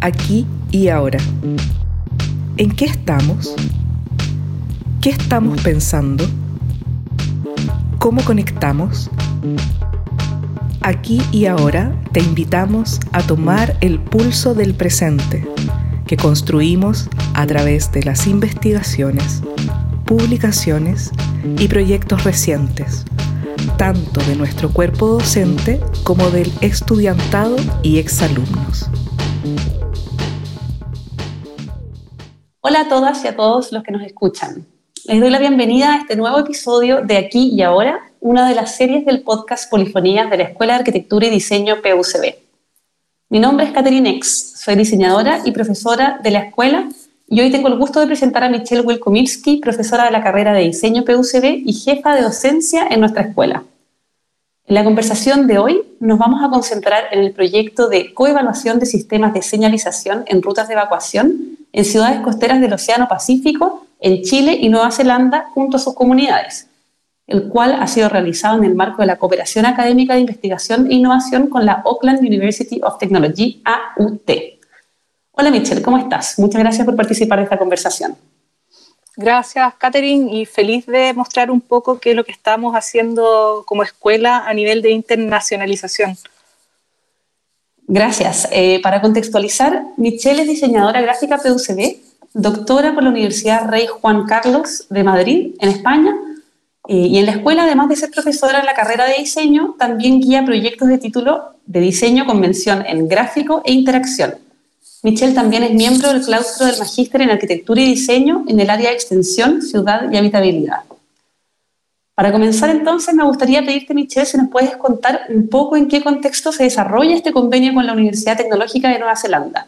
Aquí y ahora. ¿En qué estamos? ¿Qué estamos pensando? ¿Cómo conectamos? Aquí y ahora te invitamos a tomar el pulso del presente que construimos a través de las investigaciones, publicaciones y proyectos recientes, tanto de nuestro cuerpo docente como del estudiantado y exalumnos. Hola a todas y a todos los que nos escuchan. Les doy la bienvenida a este nuevo episodio de Aquí y Ahora, una de las series del podcast Polifonías de la Escuela de Arquitectura y Diseño PUCB. Mi nombre es Catherine Ex, soy diseñadora y profesora de la escuela y hoy tengo el gusto de presentar a Michelle Wilkomirski, profesora de la carrera de diseño PUCB y jefa de docencia en nuestra escuela. En la conversación de hoy nos vamos a concentrar en el proyecto de coevaluación de sistemas de señalización en rutas de evacuación en ciudades costeras del Océano Pacífico, en Chile y Nueva Zelanda junto a sus comunidades el cual ha sido realizado en el marco de la cooperación académica de investigación e innovación con la Auckland University of Technology, AUT. Hola Michelle, ¿cómo estás? Muchas gracias por participar de esta conversación. Gracias, Catherine, y feliz de mostrar un poco qué es lo que estamos haciendo como escuela a nivel de internacionalización. Gracias. Eh, para contextualizar, Michelle es diseñadora gráfica PUCB, doctora por la Universidad Rey Juan Carlos de Madrid, en España, eh, y en la escuela, además de ser profesora en la carrera de diseño, también guía proyectos de título de diseño con mención en gráfico e interacción. Michelle también es miembro del claustro del Magíster en Arquitectura y Diseño en el área de Extensión, Ciudad y Habitabilidad. Para comenzar entonces, me gustaría pedirte, Michelle, si nos puedes contar un poco en qué contexto se desarrolla este convenio con la Universidad Tecnológica de Nueva Zelanda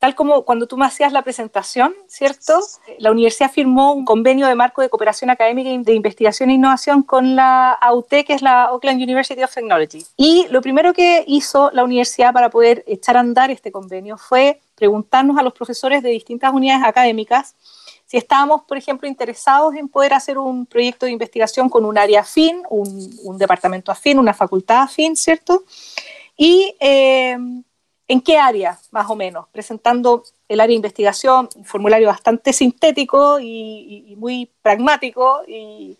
tal como cuando tú me hacías la presentación, ¿cierto? La universidad firmó un convenio de marco de cooperación académica de investigación e innovación con la AUT, que es la Auckland University of Technology. Y lo primero que hizo la universidad para poder echar a andar este convenio fue preguntarnos a los profesores de distintas unidades académicas si estábamos, por ejemplo, interesados en poder hacer un proyecto de investigación con un área afín, un, departamento afín, una facultad afín, ¿cierto? Y eh, ¿En qué área, más o menos? Presentando el área de investigación, un formulario bastante sintético y, muy pragmático. Y,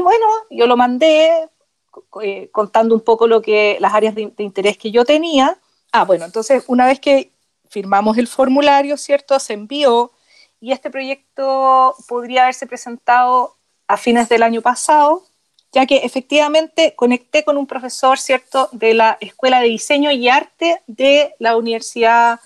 bueno, yo lo mandé eh, contando un poco lo que, las áreas de, interés que yo tenía. Ah, bueno, entonces una vez que firmamos el formulario, ¿cierto? Se envió y este proyecto podría haberse presentado a fines del año pasado ya que efectivamente conecté con un profesor, ¿cierto?, de la Escuela de Diseño y Arte de la Universidad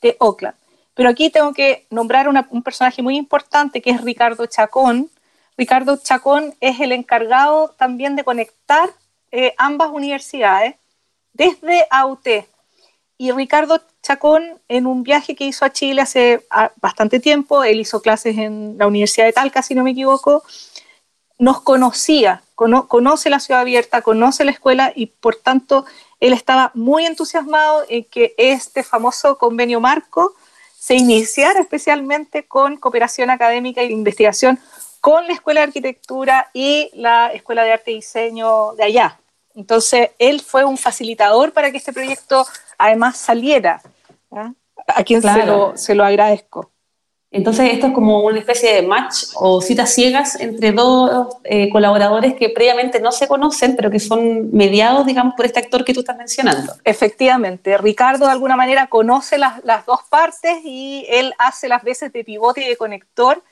de Oakland. Pero aquí tengo que nombrar un personaje muy importante que es Ricardo Chacón. Ricardo Chacón es el encargado también de conectar eh, ambas universidades desde AUT. Y Ricardo Chacón, en un viaje que hizo a Chile hace ah, bastante tiempo, él hizo clases en la Universidad de Talca, si no me equivoco, nos conocía, conoce la ciudad abierta, conoce la escuela y por tanto él estaba muy entusiasmado en que este famoso convenio marco se iniciara especialmente con cooperación académica e investigación con la Escuela de Arquitectura y la Escuela de Arte y Diseño de allá. Entonces, él fue un facilitador para que este proyecto además saliera, a quien se lo agradezco. Entonces, esto es como una especie de match o citas ciegas entre dos eh, colaboradores que previamente no se conocen, pero que son mediados, digamos, por este actor que tú estás mencionando. Efectivamente, Ricardo de alguna manera conoce las, dos partes y él hace las veces de pivote y de conector.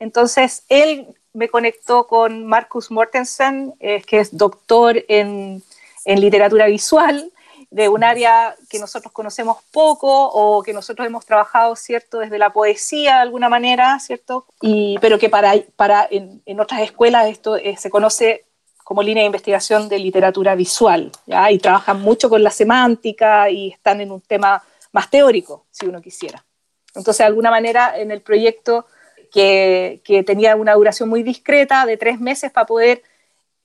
Entonces, él me conectó con Marcus Mortensen, eh, que es doctor en, en literatura visual, de un área que nosotros conocemos poco o que nosotros hemos trabajado, ¿cierto?, desde la poesía de alguna manera, ¿cierto? Y, pero que para, para en, otras escuelas esto eh, se conoce como línea de investigación de literatura visual, ¿ya? Y trabajan mucho con la semántica y están en un tema más teórico, si uno quisiera. Entonces, de alguna manera, en el proyecto que, que tenía una duración muy discreta, de tres meses, para poder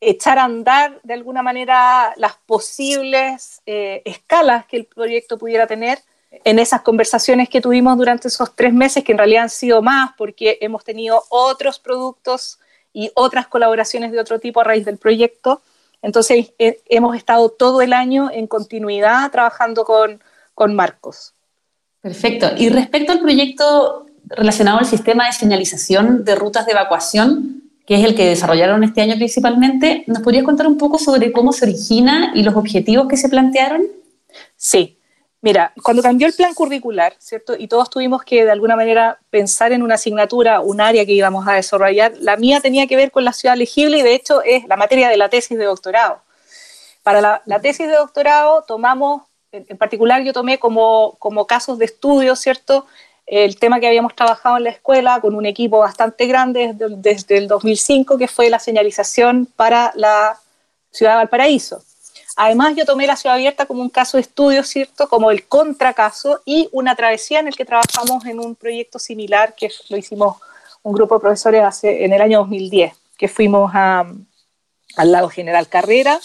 echar a andar de alguna manera las posibles eh, escalas que el proyecto pudiera tener en esas conversaciones que tuvimos durante esos tres meses, que en realidad han sido más porque hemos tenido otros productos y otras colaboraciones de otro tipo a raíz del proyecto. Entonces, eh, hemos estado todo el año en continuidad trabajando con, con Marcos. Perfecto. Y respecto al proyecto relacionado al sistema de señalización de rutas de evacuación, que es el que desarrollaron este año principalmente, ¿nos podrías contar un poco sobre cómo se origina y los objetivos que se plantearon? Sí. Mira, cuando cambió el plan curricular, ¿cierto? Y todos tuvimos que de alguna manera pensar en una asignatura, un área que íbamos a desarrollar, la mía tenía que ver con la ciudad legible y de hecho es la materia de la tesis de doctorado. Para la, tesis de doctorado tomamos, en, particular yo tomé como, como casos de estudio, ¿cierto? El tema que habíamos trabajado en la escuela con un equipo bastante grande desde, desde, el 2005, que fue la señalización para la ciudad de Valparaíso. Además, yo tomé la ciudad abierta como un caso de estudio, ¿cierto? Como el contracaso y una travesía en el que trabajamos en un proyecto similar que lo hicimos un grupo de profesores hace, en el año 2010, que fuimos a, al lago General Carrera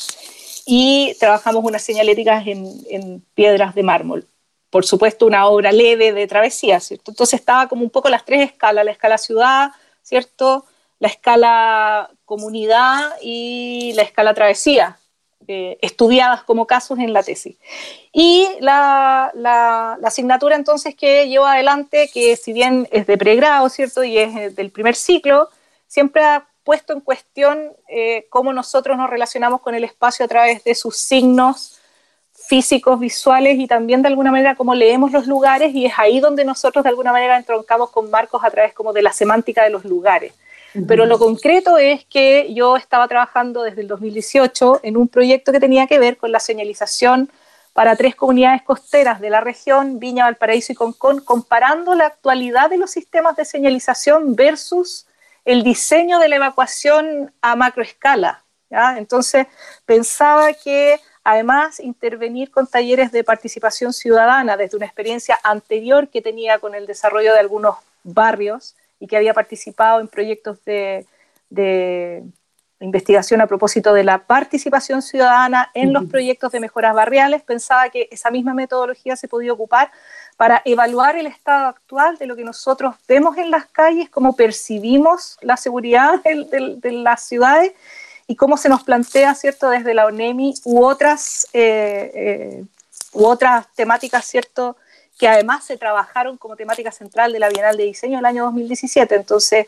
y trabajamos unas señaléticas en, en piedras de mármol por supuesto, una obra leve de travesía, ¿cierto? Entonces estaba como un poco las tres escalas, la escala ciudad, ¿cierto? La escala comunidad y la escala travesía, eh, estudiadas como casos en la tesis. Y la, la, asignatura entonces que llevo adelante, que si bien es de pregrado, ¿cierto? Y es eh, del primer ciclo, siempre ha puesto en cuestión eh, cómo nosotros nos relacionamos con el espacio a través de sus signos, físicos, visuales y también de alguna manera cómo leemos los lugares y es ahí donde nosotros de alguna manera entroncamos con Marcos a través como de la semántica de los lugares. Pero lo concreto es que yo estaba trabajando desde el 2018 en un proyecto que tenía que ver con la señalización para tres comunidades costeras de la región, Viña, Valparaíso y Concón, comparando la actualidad de los sistemas de señalización versus el diseño de la evacuación a macroescala. Entonces pensaba que Además, intervenir con talleres de participación ciudadana desde una experiencia anterior que tenía con el desarrollo de algunos barrios y que había participado en proyectos de, investigación a propósito de la participación ciudadana en los proyectos de mejoras barriales, pensaba que esa misma metodología se podía ocupar para evaluar el estado actual de lo que nosotros vemos en las calles, cómo percibimos la seguridad de las ciudades y cómo se nos plantea, ¿cierto?, desde la ONEMI u otras, eh, eh, u otras temáticas, ¿cierto?, que además se trabajaron como temática central de la Bienal de Diseño del año 2017. Entonces,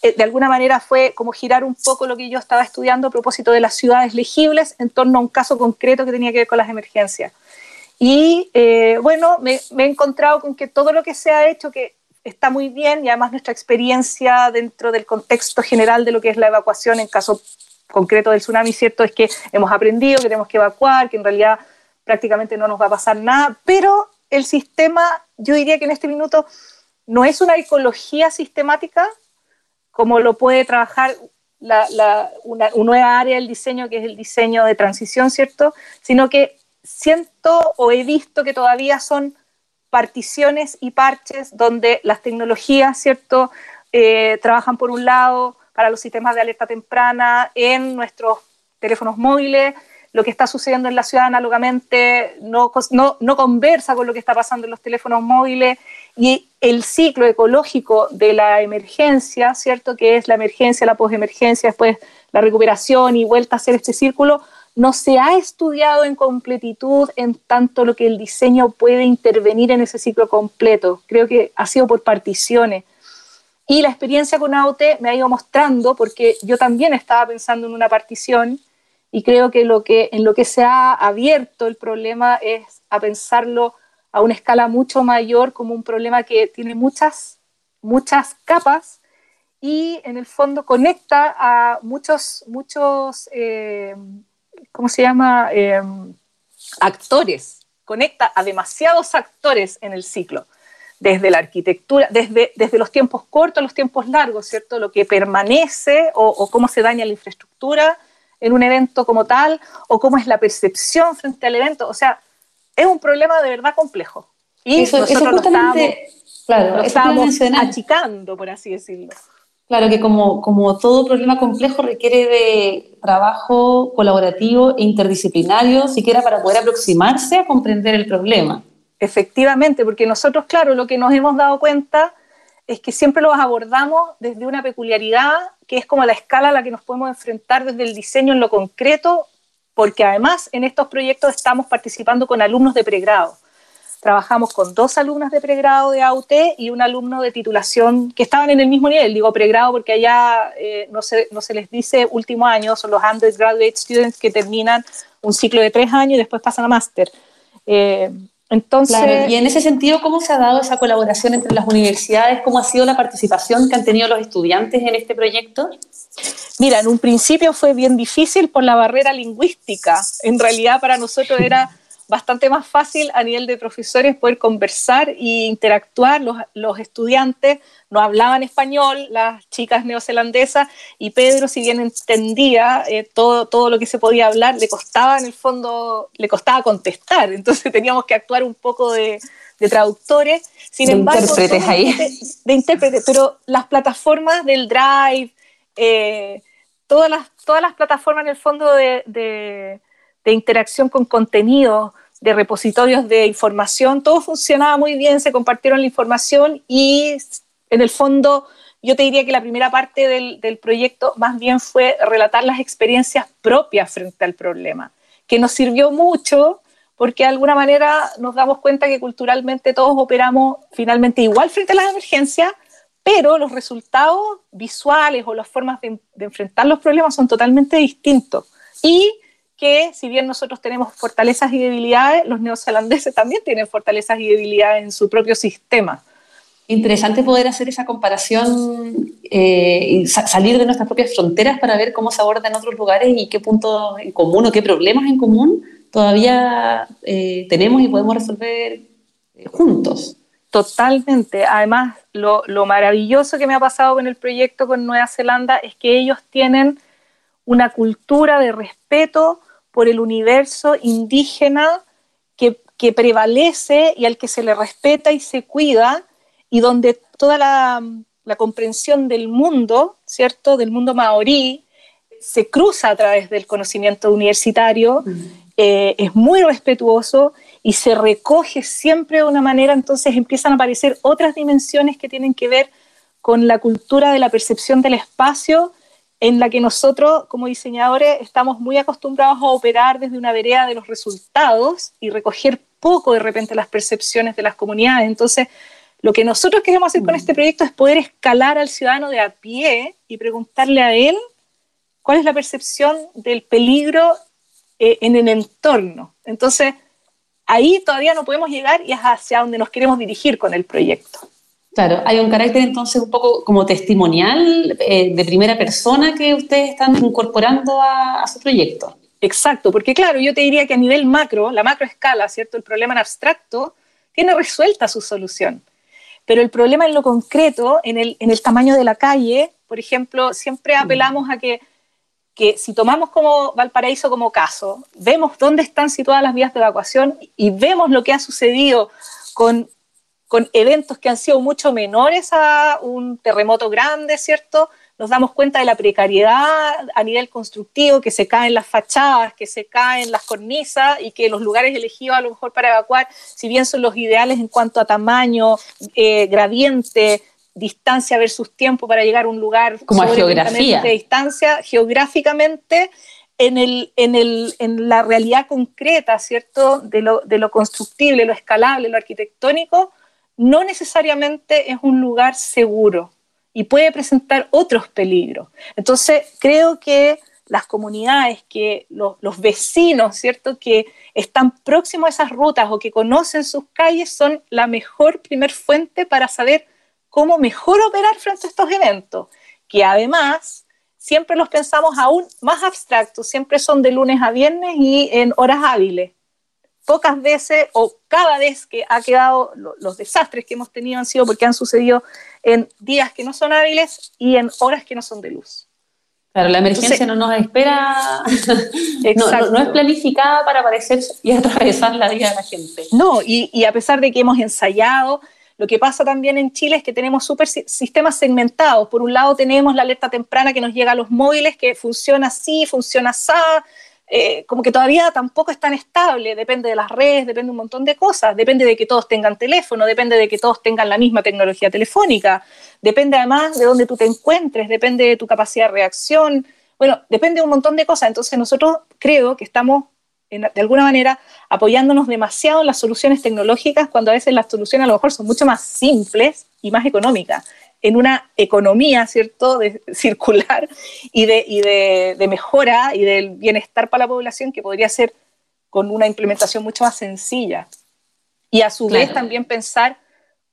eh, de alguna manera fue como girar un poco lo que yo estaba estudiando a propósito de las ciudades legibles en torno a un caso concreto que tenía que ver con las emergencias. Y bueno, me, me, he encontrado con que todo lo que se ha hecho, que está muy bien, y además nuestra experiencia dentro del contexto general de lo que es la evacuación en caso concreto del tsunami, ¿cierto? Es que hemos aprendido que tenemos que evacuar, que en realidad prácticamente no nos va a pasar nada, pero el sistema, yo diría que en este minuto no es una ecología sistemática como lo puede trabajar una, nueva área del diseño, que es el diseño de transición, ¿cierto? Sino que siento o he visto que todavía son particiones y parches donde las tecnologías, ¿cierto? Eh, trabajan por un lado, para los sistemas de alerta temprana en nuestros teléfonos móviles. Lo que está sucediendo en la ciudad análogamente no, no, no conversa con lo que está pasando en los teléfonos móviles y el ciclo ecológico de la emergencia, ¿cierto? Que es la emergencia, la posemergencia, después la recuperación y vuelta a hacer este círculo, no se ha estudiado en completitud en tanto lo que el diseño puede intervenir en ese ciclo completo. Creo que ha sido por particiones. Y la experiencia con AOT me ha ido mostrando, porque yo también estaba pensando en una partición y creo que, lo que en lo que se ha abierto el problema es a pensarlo a una escala mucho mayor como un problema que tiene muchas, muchas capas y en el fondo conecta a muchos, muchos, eh, ¿cómo se llama? Eh, actores, conecta a demasiados actores en el ciclo desde la arquitectura, desde, desde los tiempos cortos a los tiempos largos, ¿cierto? Lo que permanece o, cómo se daña la infraestructura en un evento como tal, o cómo es la percepción frente al evento. O sea, es un problema de verdad complejo. Y eso, nosotros justamente, lo estábamos, claro, achicando, por así decirlo. Claro que como, como todo problema complejo requiere de trabajo colaborativo e interdisciplinario, siquiera para poder aproximarse a comprender el problema. Efectivamente, porque nosotros, claro, lo que nos hemos dado cuenta es que siempre los abordamos desde una peculiaridad que es como la escala a la que nos podemos enfrentar desde el diseño en lo concreto porque además en estos proyectos estamos participando con alumnos de pregrado. Trabajamos con dos alumnas de pregrado de AUT y un alumno de titulación que estaban en el mismo nivel, digo pregrado porque allá eh, no, se, no se les dice último año, son los undergraduate students que terminan un ciclo de tres años y después pasan a máster. Eh, entonces, y en ese sentido, ¿cómo se ha dado esa colaboración entre las universidades? ¿Cómo ha sido la participación que han tenido los estudiantes en este proyecto? Mira, en un principio fue bien difícil por la barrera lingüística. En realidad para nosotros era bastante más fácil a nivel de profesores poder conversar e interactuar. Los, los, estudiantes no hablaban español, las chicas neozelandesas, y Pedro, si bien entendía eh, todo, todo lo que se podía hablar, le costaba en el fondo, le costaba contestar. Entonces teníamos que actuar un poco de, de traductores. Sin de intérpretes ahí. De, intérpretes, pero las plataformas del Drive, eh, todas, las, todas las plataformas en el fondo de, de de interacción con contenido, de repositorios de información, todo funcionaba muy bien, se compartieron la información y en el fondo yo te diría que la primera parte del, del, proyecto más bien fue relatar las experiencias propias frente al problema, que nos sirvió mucho porque de alguna manera nos damos cuenta que culturalmente todos operamos finalmente igual frente a las emergencias, pero los resultados visuales o las formas de, de enfrentar los problemas son totalmente distintos. Y que si bien nosotros tenemos fortalezas y debilidades, los neozelandeses también tienen fortalezas y debilidades en su propio sistema. Interesante poder hacer esa comparación eh, y salir de nuestras propias fronteras para ver cómo se aborda en otros lugares y qué puntos en común o qué problemas en común todavía eh, tenemos y podemos resolver eh, juntos. Totalmente. Además, lo, lo maravilloso que me ha pasado con el proyecto con Nueva Zelanda es que ellos tienen una cultura de respeto por el universo indígena que, que, prevalece y al que se le respeta y se cuida, y donde toda la, la comprensión del mundo, ¿cierto?, del mundo maorí, se cruza a través del conocimiento universitario, mm. eh, es muy respetuoso y se recoge siempre de una manera, entonces empiezan a aparecer otras dimensiones que tienen que ver con la cultura de la percepción del espacio en la que nosotros como diseñadores estamos muy acostumbrados a operar desde una vereda de los resultados y recoger poco de repente las percepciones de las comunidades. Entonces, lo que nosotros queremos hacer con este proyecto es poder escalar al ciudadano de a pie y preguntarle a él cuál es la percepción del peligro eh, en el entorno. Entonces, ahí todavía no podemos llegar y es hacia donde nos queremos dirigir con el proyecto. Claro, hay un carácter entonces un poco como testimonial eh, de primera persona que ustedes están incorporando a, su proyecto. Exacto, porque claro, yo te diría que a nivel macro, la macro escala, ¿cierto? El problema en abstracto tiene resuelta su solución. Pero el problema en lo concreto, en el, en el tamaño de la calle, por ejemplo, siempre mm. apelamos a que, que si tomamos como Valparaíso como caso, vemos dónde están situadas las vías de evacuación y vemos lo que ha sucedido con con eventos que han sido mucho menores a un terremoto grande, ¿cierto? Nos damos cuenta de la precariedad a nivel constructivo, que se caen las fachadas, que se caen las cornisas y que los lugares elegidos a lo mejor para evacuar, si bien son los ideales en cuanto a tamaño, eh, gradiente, distancia versus tiempo para llegar a un lugar como a geografía de distancia geográficamente en, el, en, el, en la realidad concreta cierto de lo, de lo constructible lo escalable lo arquitectónico no necesariamente es un lugar seguro y puede presentar otros peligros. Entonces, creo que las comunidades, que los, vecinos, ¿cierto?, que están próximos a esas rutas o que conocen sus calles son la mejor primer fuente para saber cómo mejor operar frente a estos eventos, que además siempre los pensamos aún más abstractos, siempre son de lunes a viernes y en horas hábiles pocas veces o cada vez que ha quedado, los desastres que hemos tenido han sido porque han sucedido en días que no son hábiles y en horas que no son de luz. Claro, la emergencia no nos espera, no, no, es planificada para aparecer y atravesar la vida de la gente. No, y, y a pesar de que hemos ensayado, lo que pasa también en Chile es que tenemos super sistemas segmentados. Por un lado tenemos la alerta temprana que nos llega a los móviles, que funciona así, funciona así, eh, como que todavía tampoco es tan estable, depende de las redes, depende de un montón de cosas, depende de que todos tengan teléfono, depende de que todos tengan la misma tecnología telefónica, depende además de dónde tú te encuentres, depende de tu capacidad de reacción. Bueno, depende de un montón de cosas. Entonces nosotros creo que estamos de alguna manera apoyándonos demasiado en las soluciones tecnológicas cuando a veces las soluciones a lo mejor son mucho más simples y más económicas en una economía, ¿cierto?, de, circular y, de, de, mejora y del bienestar para la población que podría ser con una implementación mucho más sencilla. Y a su vez también pensar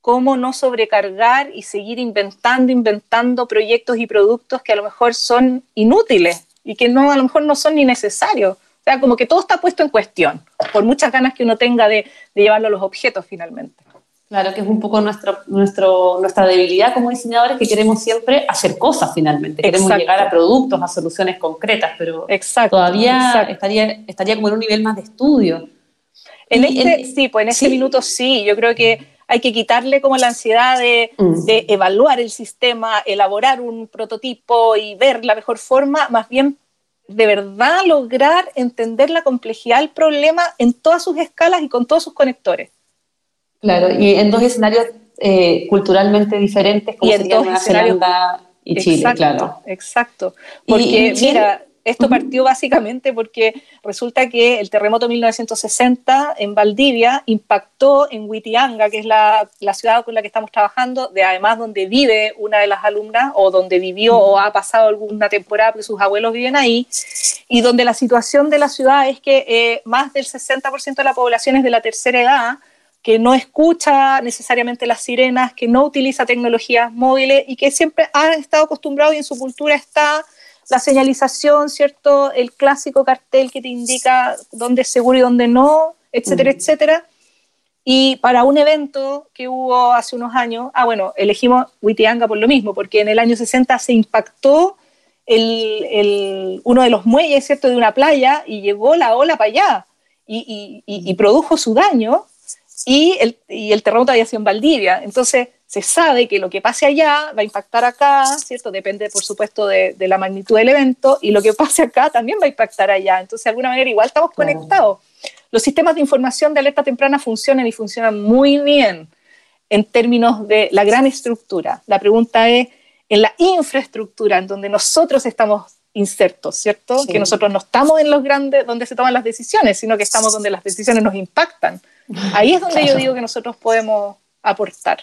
cómo no sobrecargar y seguir inventando, inventando proyectos y productos que a lo mejor son inútiles y que no, a lo mejor no son ni necesarios. O sea, como que todo está puesto en cuestión, por muchas ganas que uno tenga de, de llevarlo a los objetos finalmente. Claro, que es un poco nuestro, nuestro, nuestra debilidad como diseñadores, que queremos siempre hacer cosas finalmente. Queremos llegar a productos, a soluciones concretas, pero todavía Estaría, estaría como en un nivel más de estudio. En este, sí, pues en este minuto sí, yo creo que hay que quitarle como la ansiedad de, mm. de, evaluar el sistema, elaborar un prototipo y ver la mejor forma, más bien de verdad lograr entender la complejidad del problema en todas sus escalas y con todos sus conectores. Claro, y en dos escenarios eh, culturalmente diferentes, como y en Nueva Zelanda y Chile, claro. Exacto. Porque, mira, esto partió básicamente porque resulta que el terremoto de 1960 en Valdivia impactó en Whitianga, que es la, ciudad con la que estamos trabajando, de además donde vive una de las alumnas o donde vivió o ha pasado alguna temporada porque sus abuelos viven ahí, y donde la situación de la ciudad es que eh, más del 60% de la población es de la tercera edad, que no escucha necesariamente las sirenas, que no utiliza tecnologías móviles y que siempre ha estado acostumbrado y en su cultura está la señalización, ¿cierto? El clásico cartel que te indica dónde es seguro y dónde no, etcétera, etcétera. Y para un evento que hubo hace unos años, ah, bueno, elegimos Huitianga por lo mismo, porque en el año 60 se impactó el, el, uno de los muelles, ¿cierto?, de una playa y llegó la ola para allá y, y, y produjo su daño y el, y el terremoto había sido en Valdivia. Entonces, se sabe que lo que pase allá va a impactar acá, ¿cierto? Depende, por supuesto, de, la magnitud del evento, y lo que pase acá también va a impactar allá. Entonces, de alguna manera, igual estamos conectados. Los sistemas de información de alerta temprana funcionan y funcionan muy bien en términos de la gran estructura. La pregunta es en la infraestructura, en donde nosotros estamos insertos, ¿cierto? Que nosotros no estamos en los grandes donde se toman las decisiones, sino que estamos donde las decisiones nos impactan. Ahí es donde yo digo que nosotros podemos aportar.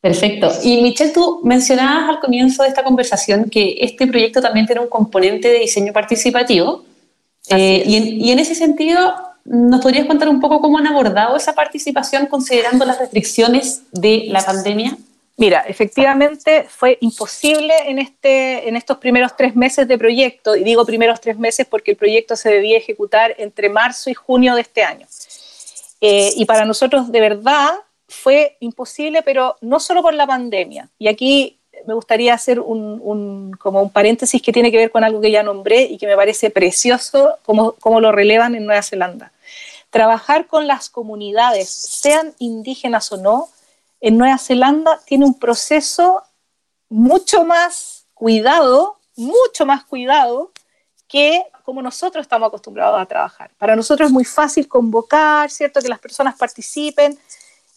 Perfecto. Y Michelle, tú mencionabas al comienzo de esta conversación que este proyecto también tiene un componente de diseño participativo. Eh, y, en, ese sentido, ¿nos podrías contar un poco cómo han abordado esa participación considerando las restricciones de la pandemia? Mira, efectivamente fue imposible en, este, en estos primeros tres meses de proyecto, y digo primeros tres meses porque el proyecto se debía ejecutar entre marzo y junio de este año. Eh, y para nosotros de verdad fue imposible, pero no solo por la pandemia. Y aquí me gustaría hacer un, como un paréntesis que tiene que ver con algo que ya nombré y que me parece precioso, como, como lo relevan en Nueva Zelanda. Trabajar con las comunidades, sean indígenas o no, en Nueva Zelanda tiene un proceso mucho más cuidado, mucho más cuidado que como nosotros estamos acostumbrados a trabajar. Para nosotros es muy fácil convocar, ¿cierto? Que las personas participen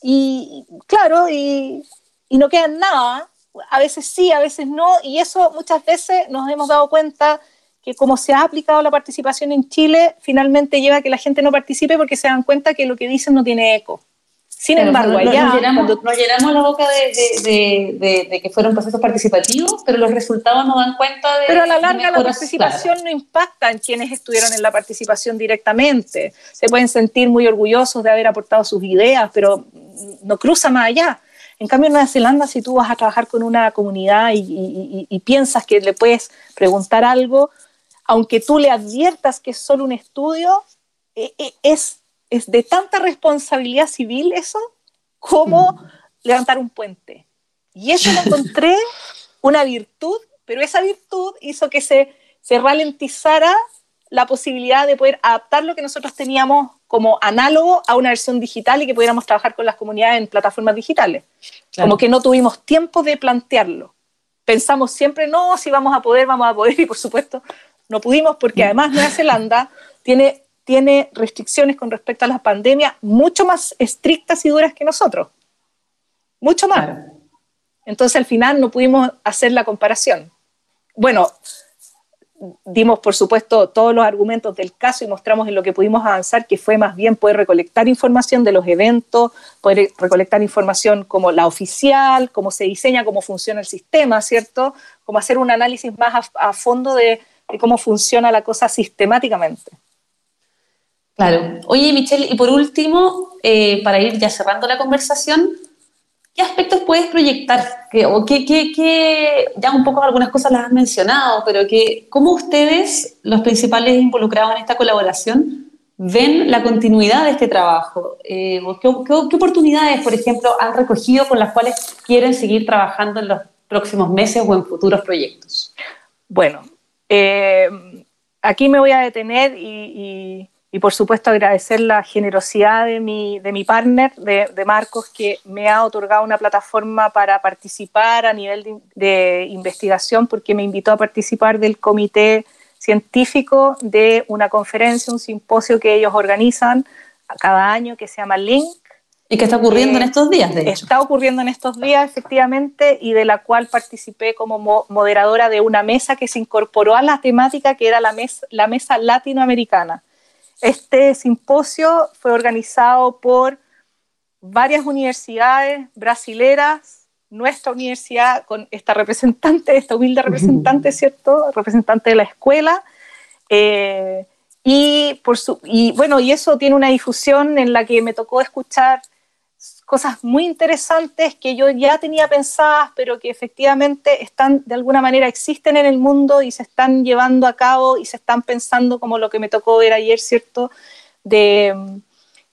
y, claro, y, no queda nada. A veces sí, a veces no, y eso muchas veces nos hemos dado cuenta que como se ha aplicado la participación en Chile, finalmente lleva a que la gente no participe porque se dan cuenta que lo que dicen no tiene eco. Sin embargo, allá... Nos llenamos, la boca de, que fueron procesos participativos, pero los resultados no dan cuenta de... Pero a la larga la participación no impacta en quienes estuvieron en la participación directamente. Se pueden sentir muy orgullosos de haber aportado sus ideas, pero no cruza más allá. En cambio, en Nueva Zelanda, si tú vas a trabajar con una comunidad y, piensas que le puedes preguntar algo, aunque tú le adviertas que es solo un estudio, e, e, es es de tanta responsabilidad civil eso como mm. levantar un puente. Y eso lo encontré una virtud, pero esa virtud hizo que se, se ralentizara la posibilidad de poder adaptar lo que nosotros teníamos como análogo a una versión digital y que pudiéramos trabajar con las comunidades en plataformas digitales. Como que no tuvimos tiempo de plantearlo. Pensamos siempre, no, si vamos a poder, vamos a poder, y por supuesto no pudimos porque mm. además Nueva Zelanda tiene tiene restricciones con respecto a la pandemia mucho más estrictas y duras que nosotros. Mucho más. Entonces al final no pudimos hacer la comparación. Bueno, dimos, por supuesto, todos los argumentos del caso y mostramos en lo que pudimos avanzar, que fue más bien poder recolectar información de los eventos, poder recolectar información como la oficial, cómo se diseña, cómo funciona el sistema, ¿cierto? Como hacer un análisis más a, fondo de, cómo funciona la cosa sistemáticamente. Claro. Oye, Michelle, y por último, eh, para ir ya cerrando la conversación, ¿Qué aspectos puedes proyectar? o qué, ya un poco algunas cosas las has mencionado, pero que, ¿cómo ustedes, los principales involucrados en esta colaboración, ven la continuidad de este trabajo? Eh, ¿qué, oportunidades, por ejemplo, han recogido con las cuales quieren seguir trabajando en los próximos meses o en futuros proyectos? Bueno, eh, aquí me voy a detener y y por supuesto agradecer la generosidad de mi, de mi partner, de, de, Marcos, que me ha otorgado una plataforma para participar a nivel de, de, investigación, porque me invitó a participar del comité científico de una conferencia, un simposio que ellos organizan cada año que se llama Link. ¿Y que está ocurriendo en estos días? De hecho. Está ocurriendo en estos días, efectivamente, y de la cual participé como moderadora de una mesa que se incorporó a la temática que era la mesa, la mesa latinoamericana este simposio fue organizado por varias universidades brasileras, nuestra universidad con esta representante, esta humilde representante, ¿cierto? Representante de la escuela. Eh, y, por su, y bueno, y eso tiene una difusión en la que me tocó escuchar cosas muy interesantes que yo ya tenía pensadas, pero que efectivamente están, de alguna manera, existen en el mundo y se están llevando a cabo y se están pensando como lo que me tocó ver ayer, ¿cierto? De,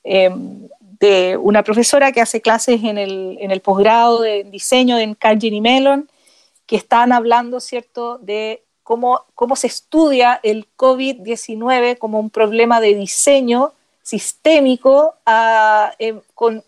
em, de una profesora que hace clases en el, en el posgrado de diseño en Carnegie Mellon, que están hablando, ¿cierto?, de cómo, cómo se estudia el COVID-19 como un problema de diseño sistémico a, em, con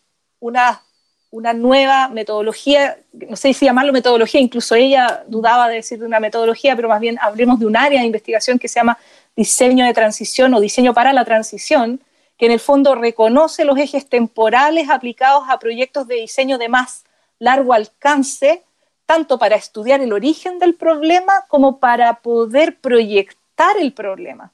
una, una nueva metodología, no sé si llamarlo metodología, incluso ella dudaba de decir de una metodología, pero más bien hablemos de un área de investigación que se llama diseño de transición o diseño para la transición, que en el fondo reconoce los ejes temporales aplicados a proyectos de diseño de más largo alcance, tanto para estudiar el origen del problema como para poder proyectar el problema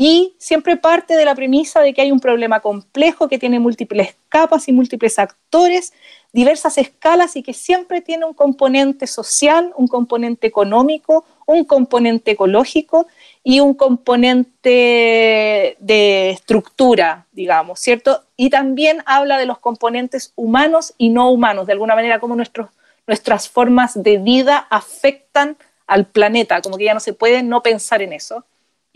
y siempre parte de la premisa de que hay un problema complejo que tiene múltiples capas y múltiples actores, diversas escalas y que siempre tiene un componente social, un componente económico, un componente ecológico y un componente de estructura, digamos, ¿cierto? Y también habla de los componentes humanos y no humanos, de alguna manera cómo nuestros, nuestras formas de vida afectan al planeta, como que ya no se puede no pensar en eso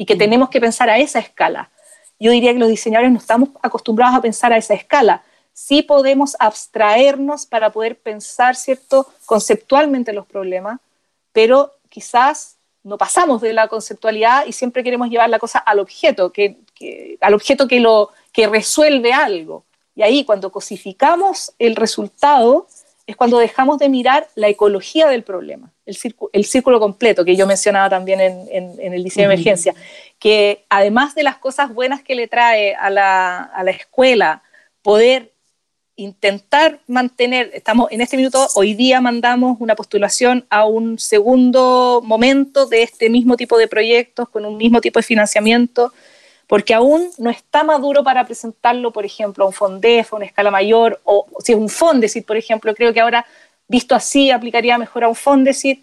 y que tenemos que pensar a esa escala. Yo diría que los diseñadores no estamos acostumbrados a pensar a esa escala. Sí podemos abstraernos para poder pensar, ¿cierto?, conceptualmente los problemas, pero quizás no pasamos de la conceptualidad y siempre queremos llevar la cosa al objeto, que, al objeto que, lo, que resuelve algo. Y ahí cuando cosificamos el resultado es cuando dejamos de mirar la ecología del problema el, el círculo completo que yo mencionaba también en, el diseño de emergencia, que además de las cosas buenas que le trae a la, a la escuela, poder intentar mantener, estamos en este minuto, hoy día mandamos una postulación a un segundo momento de este mismo tipo de proyectos, con un mismo tipo de financiamiento, porque aún no está maduro para presentarlo, por ejemplo, a un FONDEF, a una escala mayor, o si es un FONDESIT, por ejemplo, creo que ahora visto así, aplicaría mejor a un Fondesit,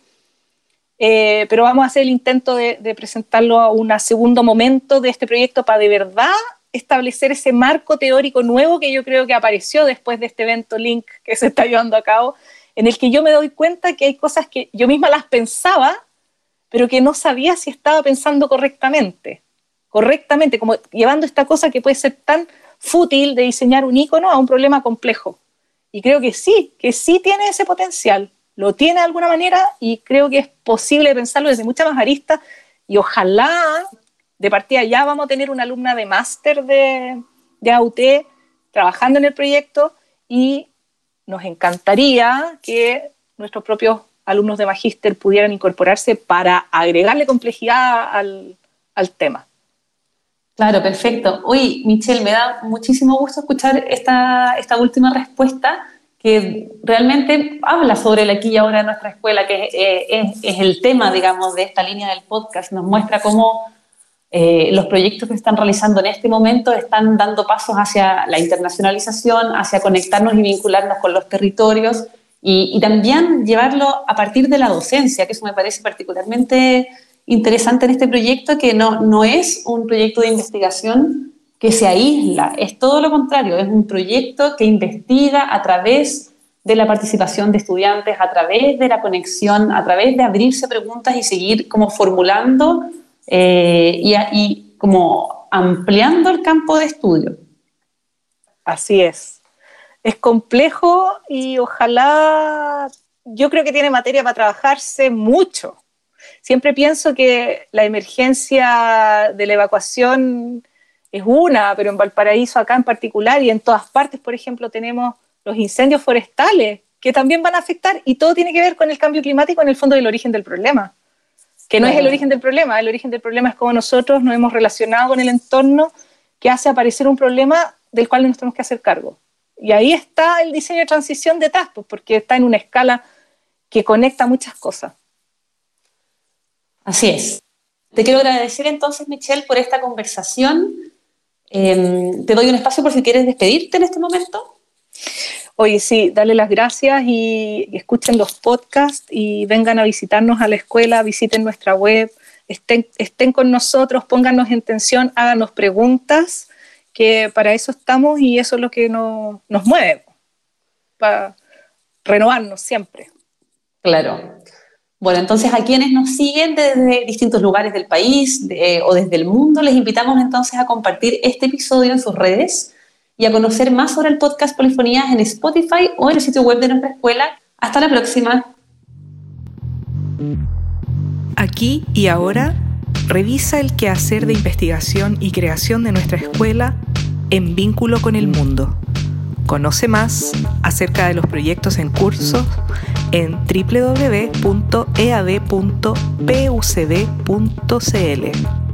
eh, pero vamos a hacer el intento de, presentarlo a un segundo momento de este proyecto para de verdad establecer ese marco teórico nuevo que yo creo que apareció después de este evento Link que se está llevando a cabo, en el que yo me doy cuenta que hay cosas que yo misma las pensaba, pero que no sabía si estaba pensando correctamente. Correctamente, como llevando esta cosa que puede ser tan fútil de diseñar un icono a un problema complejo. Y creo que sí, que sí tiene ese potencial, lo tiene de alguna manera y creo que es posible pensarlo desde muchas más aristas y ojalá de partida ya vamos a tener una alumna de máster de, de AUT trabajando en el proyecto y nos encantaría que nuestros propios alumnos de magíster pudieran incorporarse para agregarle complejidad al, al tema. Claro, perfecto. Oye, Michelle, me da muchísimo gusto escuchar esta, esta última respuesta que realmente habla sobre el aquí y ahora de nuestra escuela, que es, es, el tema, digamos, de esta línea del podcast. Nos muestra cómo eh, los proyectos que están realizando en este momento están dando pasos hacia la internacionalización, hacia conectarnos y vincularnos con los territorios y, y también llevarlo a partir de la docencia, que eso me parece particularmente interesante en este proyecto, que no, no es un proyecto de investigación que se aísla, es todo lo contrario, es un proyecto que investiga a través de la participación de estudiantes, a través de la conexión, a través de abrirse preguntas y seguir como formulando eh, y, y como ampliando el campo de estudio. Así es. Es complejo y ojalá, yo creo que tiene materia para trabajarse mucho. Siempre pienso que la emergencia de la evacuación es una, pero en Valparaíso acá en particular y en todas partes, por ejemplo, tenemos los incendios forestales que también van a afectar y todo tiene que ver con el cambio climático en el fondo del origen del problema, que no es el origen del problema, el origen del problema es cómo nosotros nos hemos relacionado con el entorno que hace aparecer un problema del cual nos tenemos que hacer cargo. Y ahí está el diseño de transición de TAS, porque está en una escala que conecta muchas cosas. Así es. Te quiero agradecer entonces, Michelle, por esta conversación. Em, te doy un espacio por si quieres despedirte en este momento. Oye, sí, dale las gracias y, escuchen los podcasts y vengan a visitarnos a la escuela, visiten nuestra web, estén, estén con nosotros, pónganos en tensión, háganos preguntas, que para eso estamos y eso es lo que nos, nos mueve, para renovarnos siempre. Claro. Bueno, entonces a quienes nos siguen desde distintos lugares del país o desde el mundo, les invitamos entonces a compartir este episodio en sus redes y a conocer más sobre el podcast Polifonías en Spotify o en el sitio web de nuestra escuela. Hasta la próxima. Aquí y ahora, revisa el quehacer de investigación y creación de nuestra escuela en vínculo con el mundo. Conoce más acerca de los proyectos en curso en www.ead.pucd.cl.